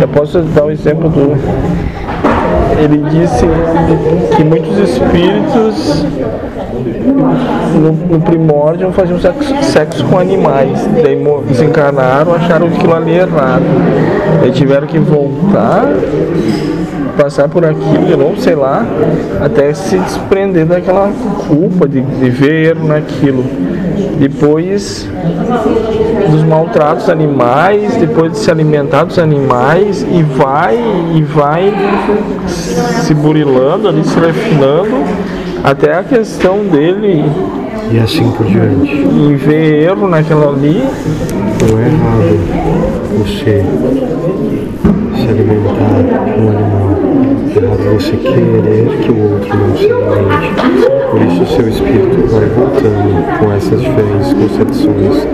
Eu posso dar o exemplo do. Ele disse que muitos espíritos no, no primórdio faziam sexo, sexo com animais. Daí desencarnaram, acharam aquilo ali errado. Daí tiveram que voltar, passar por aquilo de novo, sei lá, até se desprender daquela culpa de, de ver naquilo. Depois dos maltratos animais, depois de se alimentar dos animais e vai e vai se burilando ali, se refinando até a questão dele E assim por diante. em ver erro naquela ali Não é errado você se alimentar de um animal. É errado você querer que o outro não se alimente. Por isso o seu espírito vai voltando com essas diferentes concepções,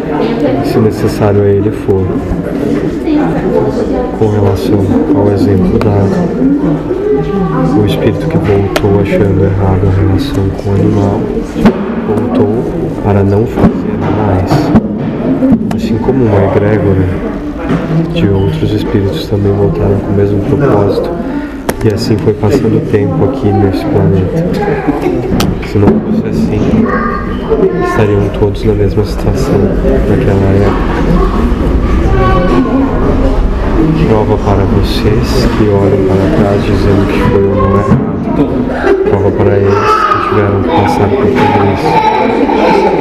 se necessário a ele for. Com relação ao exemplo dado, o espírito que voltou achando errado a relação com o animal, voltou para não fazer mais. Assim como uma egrégora de outros espíritos também voltaram com o mesmo propósito. E assim foi passando o tempo aqui nesse planeta. Se não fosse assim, estariam todos na mesma situação naquela época. Prova para vocês que olham para trás dizendo que foi ou não errado. Prova para eles que tiveram que passar por tudo isso.